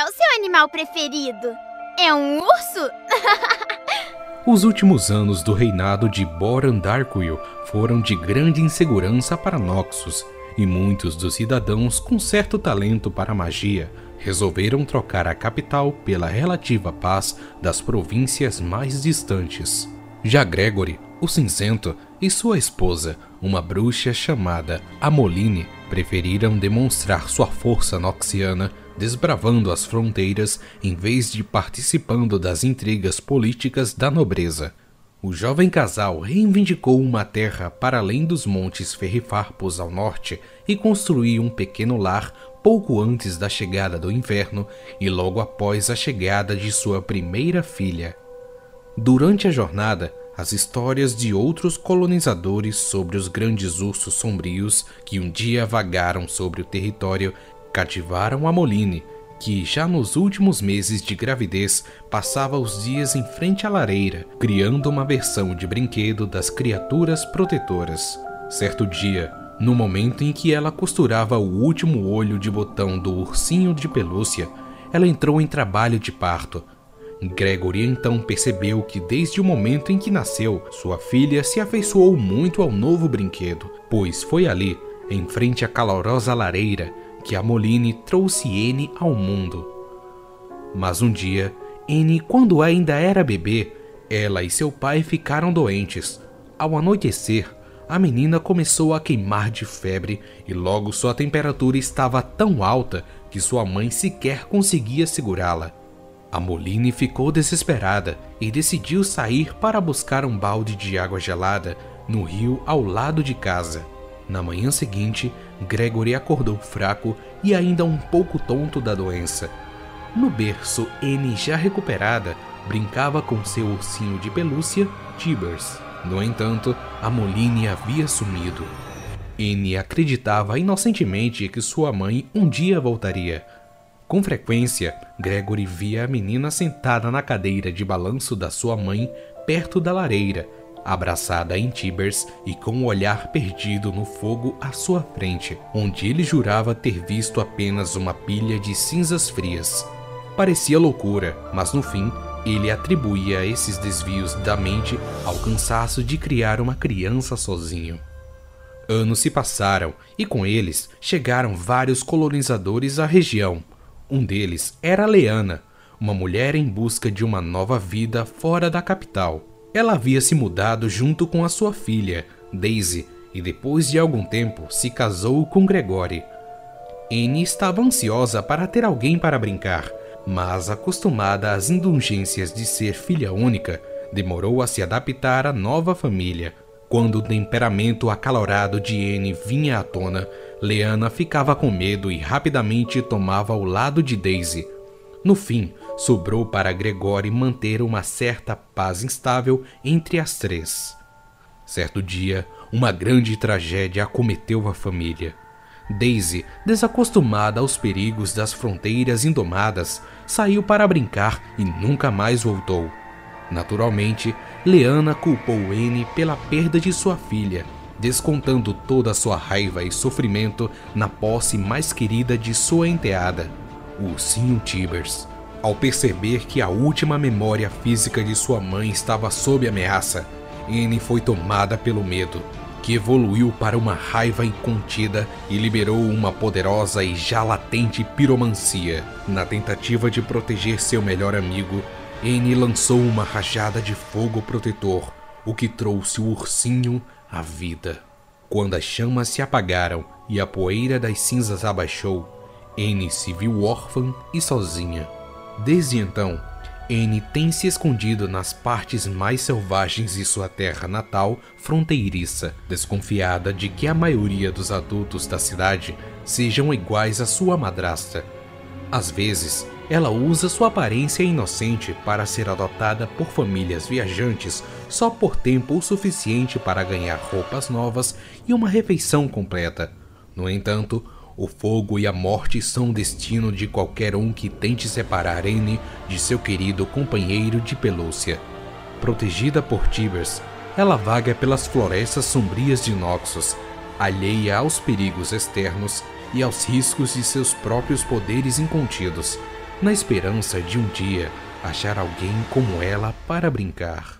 é o seu animal preferido? É um urso? Os últimos anos do reinado de Boran Darkwill foram de grande insegurança para Noxus, e muitos dos cidadãos com certo talento para magia resolveram trocar a capital pela relativa paz das províncias mais distantes. Já Gregory, o cinzento, e sua esposa, uma bruxa chamada Amoline, preferiram demonstrar sua força noxiana desbravando as fronteiras em vez de participando das intrigas políticas da nobreza. O jovem casal reivindicou uma terra para além dos montes Ferrifarpos ao norte e construiu um pequeno lar pouco antes da chegada do inverno e logo após a chegada de sua primeira filha. Durante a jornada, as histórias de outros colonizadores sobre os grandes ursos sombrios que um dia vagaram sobre o território cativaram a Moline, que já nos últimos meses de gravidez passava os dias em frente à lareira, criando uma versão de brinquedo das criaturas protetoras. Certo dia, no momento em que ela costurava o último olho de botão do ursinho de pelúcia, ela entrou em trabalho de parto. Gregory então percebeu que desde o momento em que nasceu, sua filha se afeiçoou muito ao novo brinquedo, pois foi ali, em frente à calorosa lareira, que a Moline trouxe N ao mundo. Mas um dia, N, quando ainda era bebê, ela e seu pai ficaram doentes. Ao anoitecer, a menina começou a queimar de febre e logo sua temperatura estava tão alta que sua mãe sequer conseguia segurá-la. A Moline ficou desesperada e decidiu sair para buscar um balde de água gelada no rio ao lado de casa. Na manhã seguinte, Gregory acordou fraco e ainda um pouco tonto da doença. No berço, Anne, já recuperada, brincava com seu ursinho de pelúcia, Tibers. No entanto, a Moline havia sumido. Anne acreditava inocentemente que sua mãe um dia voltaria. Com frequência, Gregory via a menina sentada na cadeira de balanço da sua mãe perto da lareira, abraçada em Tibers e com o olhar perdido no fogo à sua frente, onde ele jurava ter visto apenas uma pilha de cinzas frias. Parecia loucura, mas no fim ele atribuía esses desvios da mente ao cansaço de criar uma criança sozinho. Anos se passaram e com eles chegaram vários colonizadores à região. Um deles era Leana, uma mulher em busca de uma nova vida fora da capital. Ela havia se mudado junto com a sua filha, Daisy, e depois de algum tempo se casou com Gregory. Anne estava ansiosa para ter alguém para brincar, mas acostumada às indulgências de ser filha única, demorou a se adaptar à nova família. Quando o temperamento acalorado de Anne vinha à tona, Leana ficava com medo e rapidamente tomava o lado de Daisy. No fim, sobrou para Gregório manter uma certa paz instável entre as três. Certo dia, uma grande tragédia acometeu a família. Daisy, desacostumada aos perigos das fronteiras indomadas, saiu para brincar e nunca mais voltou. Naturalmente, Leana culpou Anne pela perda de sua filha, descontando toda sua raiva e sofrimento na posse mais querida de sua enteada, o ursinho Tibers. Ao perceber que a última memória física de sua mãe estava sob ameaça, Anne foi tomada pelo medo, que evoluiu para uma raiva incontida e liberou uma poderosa e já latente piromancia. Na tentativa de proteger seu melhor amigo, Anne lançou uma rajada de fogo protetor, o que trouxe o ursinho à vida. Quando as chamas se apagaram e a poeira das cinzas abaixou, Anne se viu órfã e sozinha. Desde então, Anne tem se escondido nas partes mais selvagens de sua terra natal fronteiriça, desconfiada de que a maioria dos adultos da cidade sejam iguais à sua madrasta. Às vezes, ela usa sua aparência inocente para ser adotada por famílias viajantes só por tempo o suficiente para ganhar roupas novas e uma refeição completa. No entanto, o fogo e a morte são o destino de qualquer um que tente separar Anne de seu querido companheiro de pelúcia. Protegida por Tibers, ela vaga pelas florestas sombrias de Noxus, alheia aos perigos externos e aos riscos de seus próprios poderes incontidos. na esperança de um dia achar alguém como ela para brincar.